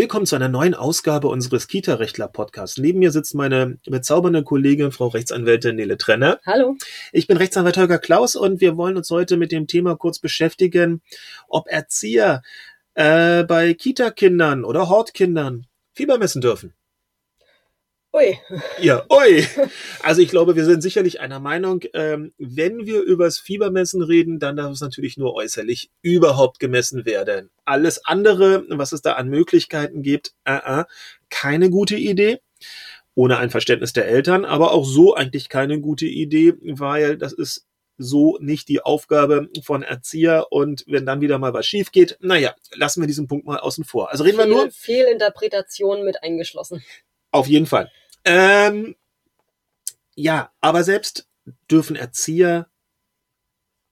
Willkommen zu einer neuen Ausgabe unseres Kita-Rechtler-Podcasts. Neben mir sitzt meine bezaubernde Kollegin, Frau Rechtsanwältin Nele Trenner. Hallo. Ich bin Rechtsanwalt Holger Klaus und wir wollen uns heute mit dem Thema kurz beschäftigen, ob Erzieher äh, bei Kita-Kindern oder Hortkindern Fieber messen dürfen. Ui. Ja, ui. Also ich glaube, wir sind sicherlich einer Meinung, ähm, wenn wir übers Fiebermessen reden, dann darf es natürlich nur äußerlich überhaupt gemessen werden. Alles andere, was es da an Möglichkeiten gibt, äh, äh, keine gute Idee. Ohne ein Verständnis der Eltern, aber auch so eigentlich keine gute Idee, weil das ist so nicht die Aufgabe von Erzieher und wenn dann wieder mal was schief geht, naja, lassen wir diesen Punkt mal außen vor. Also reden Fehl, wir nur. Fehlinterpretation mit eingeschlossen. Auf jeden Fall. Ähm, ja, aber selbst dürfen Erzieher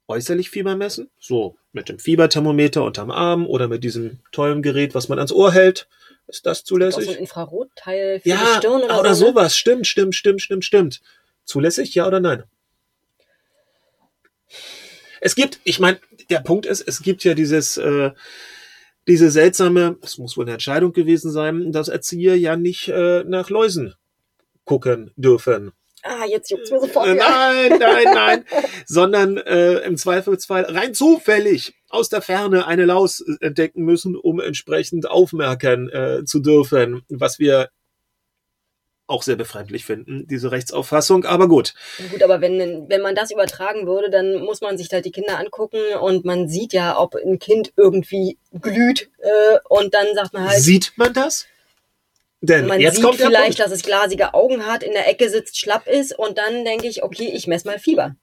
äußerlich Fieber messen, so mit dem Fieberthermometer unterm Arm oder mit diesem tollen Gerät, was man ans Ohr hält. Ist das zulässig? so ein Infrarotteil für ja, die Stirn oder, oder so. ne? sowas. Stimmt, stimmt, stimmt, stimmt, stimmt. Zulässig, ja oder nein? Es gibt, ich meine, der Punkt ist, es gibt ja dieses, äh, diese seltsame, es muss wohl eine Entscheidung gewesen sein, dass Erzieher ja nicht äh, nach Läusen gucken dürfen. Ah, jetzt juckt's mir sofort. Äh, nein, nein, nein, sondern äh, im Zweifelsfall rein zufällig aus der Ferne eine Laus entdecken müssen, um entsprechend aufmerken äh, zu dürfen, was wir auch sehr befremdlich finden, diese Rechtsauffassung. Aber gut, Gut, aber wenn, wenn man das übertragen würde, dann muss man sich halt die Kinder angucken und man sieht ja, ob ein Kind irgendwie glüht äh, und dann sagt man halt, sieht man das? Denn man jetzt sieht kommt vielleicht, dass es glasige Augen hat, in der Ecke sitzt, schlapp ist und dann denke ich, okay, ich messe mal Fieber.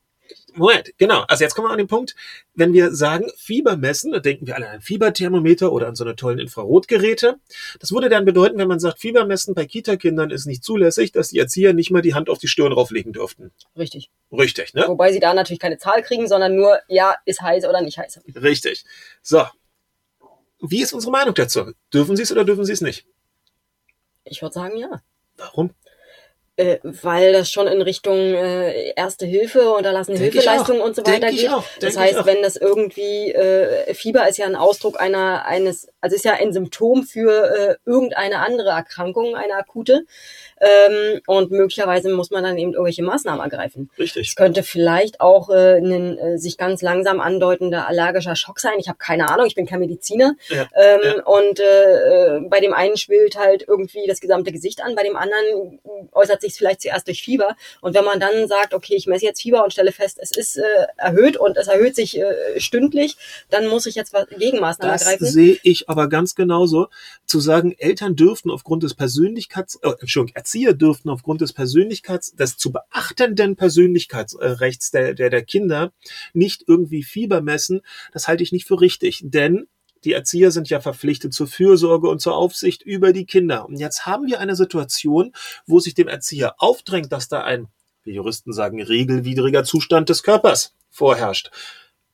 Moment, genau. Also jetzt kommen wir an den Punkt, wenn wir sagen Fieber messen, dann denken wir alle an Fieberthermometer oder an so eine tollen Infrarotgeräte. Das würde dann bedeuten, wenn man sagt, Fieber messen bei Kita-Kindern ist nicht zulässig, dass die Erzieher nicht mal die Hand auf die Stirn rauflegen dürften. Richtig. Richtig, ne? Wobei sie da natürlich keine Zahl kriegen, sondern nur, ja, ist heiß oder nicht heiß. Richtig. So. Wie ist unsere Meinung dazu? Dürfen sie es oder dürfen sie es nicht? Ich würde sagen, ja. Warum? Äh, weil das schon in Richtung äh, Erste Hilfe, unterlassene Denk Hilfeleistung und so Denk weiter ich geht. Denk Das heißt, wenn das irgendwie äh, Fieber ist ja ein Ausdruck einer eines, also ist ja ein Symptom für äh, irgendeine andere Erkrankung, eine akute. Ähm, und möglicherweise muss man dann eben irgendwelche Maßnahmen ergreifen. Richtig. Es könnte vielleicht auch äh, ein äh, sich ganz langsam andeutender allergischer Schock sein. Ich habe keine Ahnung, ich bin kein Mediziner. Ja, Ähm, ja. Und äh, äh, bei dem einen schwillt halt irgendwie das gesamte Gesicht an, bei dem anderen äußert sich vielleicht zuerst durch Fieber. Und wenn man dann sagt, okay, ich messe jetzt Fieber und stelle fest, es ist äh, erhöht und es erhöht sich äh, stündlich, dann muss ich jetzt was Gegenmaßnahmen Das ergreifen. sehe ich aber ganz genauso. Zu sagen, Eltern dürften aufgrund des Persönlichkeits, äh, Entschuldigung, Erzieher dürften aufgrund des Persönlichkeits, des zu beachtenden Persönlichkeitsrechts der, der, der Kinder nicht irgendwie Fieber messen, das halte ich nicht für richtig. Denn die Erzieher sind ja verpflichtet zur Fürsorge und zur Aufsicht über die Kinder. Und jetzt haben wir eine Situation, wo sich dem Erzieher aufdrängt, dass da ein, wie Juristen sagen, regelwidriger Zustand des Körpers vorherrscht.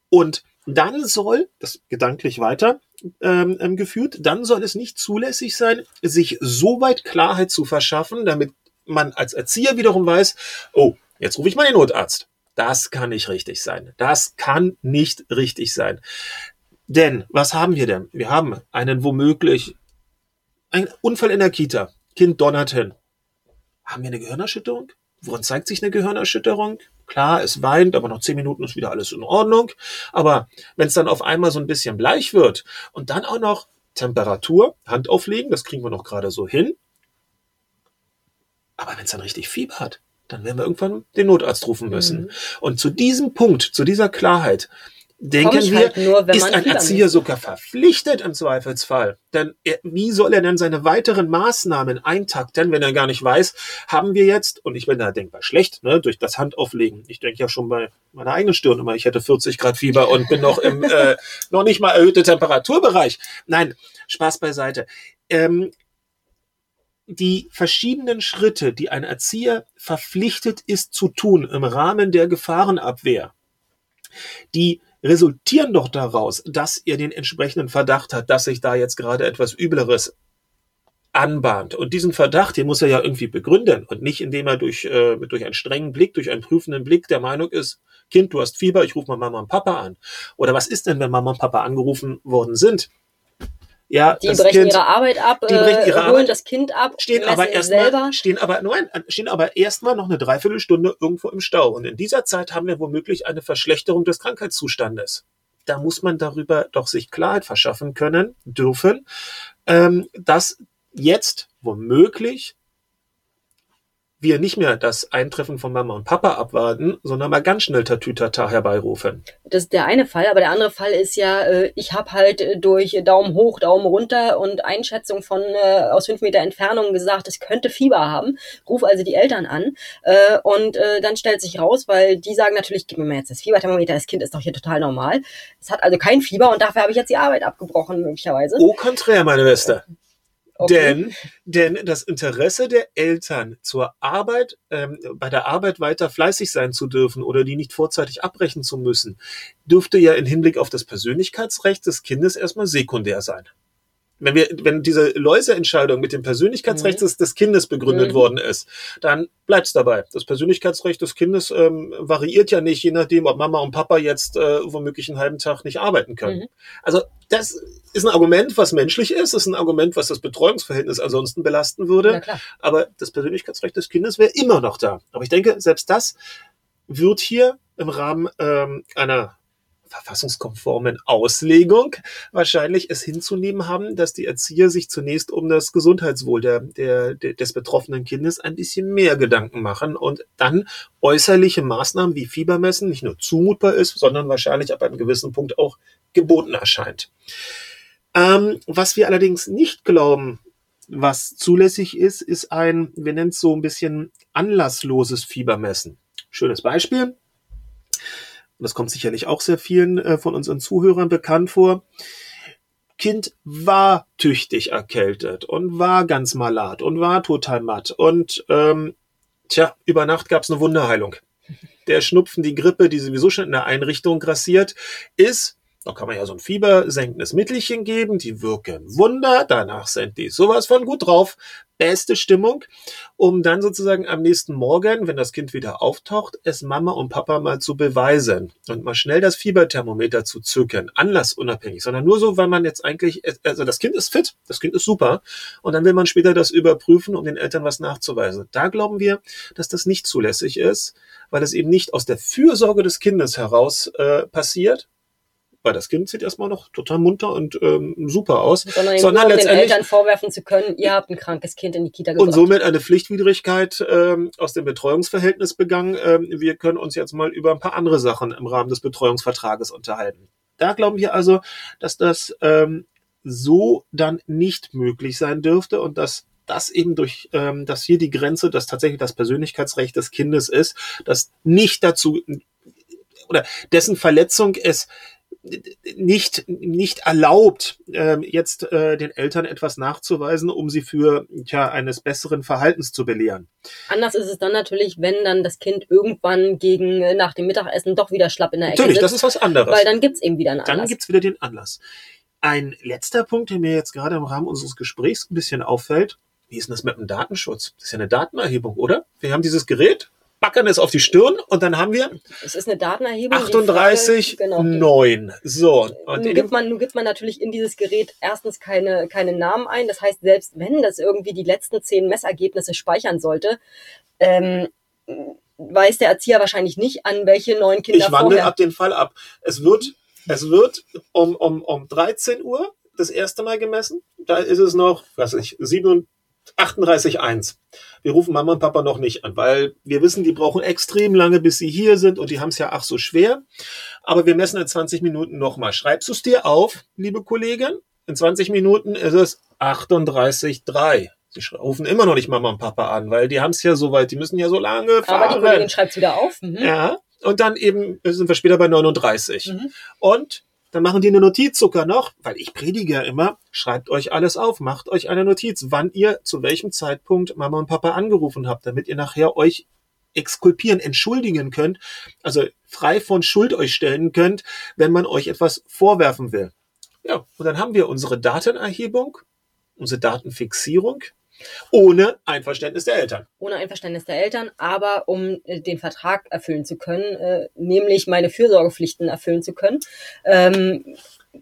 Und dann soll, das gedanklich weiter ähm, ähm, geführt, dann soll es nicht zulässig sein, sich so weit Klarheit zu verschaffen, damit man als Erzieher wiederum weiß, oh, jetzt rufe ich mal den Notarzt. Das kann nicht richtig sein. Das kann nicht richtig sein. Denn, was haben wir denn? Wir haben einen womöglich, einen Unfall in der Kita. Kind donnert hin. Haben wir eine Gehirnerschütterung? Woran zeigt sich eine Gehirnerschütterung? Klar, es weint, aber nach zehn Minuten ist wieder alles in Ordnung. Aber wenn es dann auf einmal so ein bisschen bleich wird und dann auch noch Temperatur, Hand auflegen, das kriegen wir noch gerade so hin. Aber wenn es dann richtig Fieber hat, dann werden wir irgendwann den Notarzt rufen müssen. Mhm. Und zu diesem Punkt, zu dieser Klarheit, denken wir, halt nur, ist ein Erzieher misst. sogar verpflichtet im Zweifelsfall. Denn er, wie soll er denn seine weiteren Maßnahmen eintakten, wenn er gar nicht weiß, haben wir jetzt, und ich bin da denkbar schlecht, ne, durch das Handauflegen. Ich denke ja schon bei meiner eigenen Stirn immer, ich hätte 40 Grad Fieber und bin noch im äh, noch nicht mal erhöhte Temperaturbereich. Nein, Spaß beiseite. Ähm, die verschiedenen Schritte, die ein Erzieher verpflichtet ist zu tun im Rahmen der Gefahrenabwehr, die resultieren doch daraus, dass er den entsprechenden Verdacht hat, dass sich da jetzt gerade etwas Übleres anbahnt. Und diesen Verdacht, den muss er ja irgendwie begründen und nicht, indem er durch, äh, durch einen strengen Blick, durch einen prüfenden Blick der Meinung ist, Kind, du hast Fieber, ich rufe mal Mama und Papa an. Oder was ist denn, wenn Mama und Papa angerufen worden sind? Ja, Die brechen kind, ihre Arbeit ab, die brechen ihre äh, holen Arbeit, das Kind ab, stehen aber erstmal stehen aber nein, stehen aber erstmal noch eine Dreiviertelstunde irgendwo im Stau und in dieser Zeit haben wir womöglich eine Verschlechterung des Krankheitszustandes. Da muss man darüber doch sich Klarheit verschaffen können dürfen, ähm, dass jetzt womöglich wir nicht mehr das Eintreffen von Mama und Papa abwarten, sondern mal ganz schnell Tatütata herbeirufen. Das ist der eine Fall, aber der andere Fall ist ja, äh, ich habe halt äh, durch Daumen hoch, Daumen runter und Einschätzung von äh, aus fünf Meter Entfernung gesagt, es könnte Fieber haben. Ruf also die Eltern an äh, und äh, dann stellt sich raus, weil die sagen natürlich, gib mir mal jetzt das Fieberthermometer, das Kind ist doch hier total normal. Es hat also kein Fieber und dafür habe ich jetzt die Arbeit abgebrochen möglicherweise. Au contraire, meine Schwester. Denn, denn das Interesse der Eltern zur Arbeit, ähm, bei der Arbeit weiter fleißig sein zu dürfen oder die nicht vorzeitig abbrechen zu müssen, dürfte ja im Hinblick auf das Persönlichkeitsrecht des Kindes erstmal sekundär sein. Wenn wir, wenn diese Läuseentscheidung mit dem Persönlichkeitsrecht Mhm. des, des Kindes begründet Mhm. worden ist, dann bleibt's dabei. Das Persönlichkeitsrecht des Kindes ähm, variiert ja nicht, je nachdem, ob Mama und Papa jetzt äh, womöglich einen halben Tag nicht arbeiten können. Mhm. Also das ist ein Argument, was menschlich ist, ist ein Argument, was das Betreuungsverhältnis ansonsten belasten würde. Aber das Persönlichkeitsrecht des Kindes wäre immer noch da. Aber ich denke, selbst das wird hier im Rahmen ähm, einer verfassungskonformen Auslegung wahrscheinlich es hinzunehmen haben, dass die Erzieher sich zunächst um das Gesundheitswohl der, der, des betroffenen Kindes ein bisschen mehr Gedanken machen und dann äußerliche Maßnahmen wie Fiebermessen nicht nur zumutbar ist, sondern wahrscheinlich ab einem gewissen Punkt auch geboten erscheint. Ähm, was wir allerdings nicht glauben, was zulässig ist, ist ein, wir nennen es so ein bisschen anlassloses Fiebermessen. Schönes Beispiel. Und das kommt sicherlich auch sehr vielen äh, von unseren Zuhörern bekannt vor. Kind war tüchtig erkältet und war ganz malat und war total matt. Und ähm, tja, über Nacht gab es eine Wunderheilung. Der Schnupfen, die Grippe, die sowieso schon in der Einrichtung grassiert, ist da kann man ja so ein fiebersenkendes Mittelchen geben, die wirken Wunder, danach sind die sowas von gut drauf, beste Stimmung, um dann sozusagen am nächsten Morgen, wenn das Kind wieder auftaucht, es Mama und Papa mal zu beweisen und mal schnell das Fieberthermometer zu zücken, anlassunabhängig, sondern nur so, weil man jetzt eigentlich, also das Kind ist fit, das Kind ist super und dann will man später das überprüfen, um den Eltern was nachzuweisen. Da glauben wir, dass das nicht zulässig ist, weil es eben nicht aus der Fürsorge des Kindes heraus äh, passiert, weil das Kind sieht erstmal noch total munter und ähm, super aus, Sondern, sondern um den letztendlich Eltern vorwerfen zu können, ihr habt ein krankes Kind in die Kita und gebracht. somit eine Pflichtwidrigkeit ähm, aus dem Betreuungsverhältnis begangen. Ähm, wir können uns jetzt mal über ein paar andere Sachen im Rahmen des Betreuungsvertrages unterhalten. Da glauben wir also, dass das ähm, so dann nicht möglich sein dürfte und dass das eben durch, ähm, dass hier die Grenze, dass tatsächlich das Persönlichkeitsrecht des Kindes ist, das nicht dazu oder dessen Verletzung es nicht, nicht erlaubt, äh, jetzt äh, den Eltern etwas nachzuweisen, um sie für tja, eines besseren Verhaltens zu belehren. Anders ist es dann natürlich, wenn dann das Kind irgendwann gegen äh, nach dem Mittagessen doch wieder schlapp in der Ecke Natürlich, sitzt, das ist was anderes. weil dann gibt's eben wieder einen Dann Anlass. gibt's wieder den Anlass. Ein letzter Punkt, der mir jetzt gerade im Rahmen unseres Gesprächs ein bisschen auffällt, wie ist denn das mit dem Datenschutz? Das ist ja eine Datenerhebung, oder? Wir haben dieses Gerät, backern es auf die Stirn und dann haben wir es ist eine Datenerhebung. die 38, Frage, genau, die- 9. So. Und nun gibt man, nun gibt man natürlich in dieses Gerät erstens keine, keine Namen ein. Das heißt, selbst wenn das irgendwie die letzten zehn Messergebnisse speichern sollte, ähm, weiß der Erzieher wahrscheinlich nicht, an welche neun Kinder ich wandle vorher. ab den Fall ab. Es wird, es wird um, um, um 13 Uhr das erste Mal gemessen. Da ist es noch, was weiß ich, 7, 38,1. Wir rufen Mama und Papa noch nicht an, weil wir wissen, die brauchen extrem lange, bis sie hier sind und die haben es ja ach so schwer. Aber wir messen in 20 Minuten nochmal. Schreibst du es dir auf, liebe Kollegin? In 20 Minuten ist es 38,3. Sie rufen immer noch nicht Mama und Papa an, weil die haben es ja so weit, die müssen ja so lange fahren. Aber die Kollegin schreibt wieder auf. Mhm. Ja, und dann eben sind wir später bei 39. Mhm. Und dann machen die eine Notiz sogar noch, weil ich predige ja immer, schreibt euch alles auf, macht euch eine Notiz, wann ihr zu welchem Zeitpunkt Mama und Papa angerufen habt, damit ihr nachher euch exkulpieren, entschuldigen könnt, also frei von Schuld euch stellen könnt, wenn man euch etwas vorwerfen will. Ja, und dann haben wir unsere Datenerhebung, unsere Datenfixierung Ohne Einverständnis der Eltern. Ohne Einverständnis der Eltern, aber um äh, den Vertrag erfüllen zu können, äh, nämlich meine Fürsorgepflichten erfüllen zu können, ähm,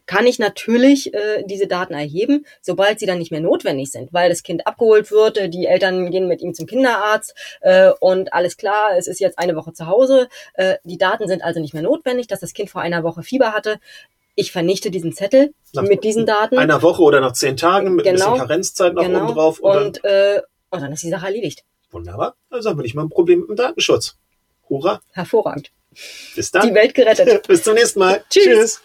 kann ich natürlich äh, diese Daten erheben, sobald sie dann nicht mehr notwendig sind, weil das Kind abgeholt wird, äh, die Eltern gehen mit ihm zum Kinderarzt äh, und alles klar, es ist jetzt eine Woche zu Hause. Äh, die Daten sind also nicht mehr notwendig, dass das Kind vor einer Woche Fieber hatte. Ich vernichte diesen Zettel Nach mit diesen Daten. Einer Woche oder nach zehn Tagen mit ein Genau. bisschen Karenzzeit noch genau. oben drauf. Und, und, äh, und dann ist die Sache erledigt. dann, wunderbar. Also haben wir nicht mal ein Problem mit dem Datenschutz. Hurra. Hervorragend. Bis Die dann. Welt gerettet. Bis zum nächsten Mal. Tschüss. Tschüss.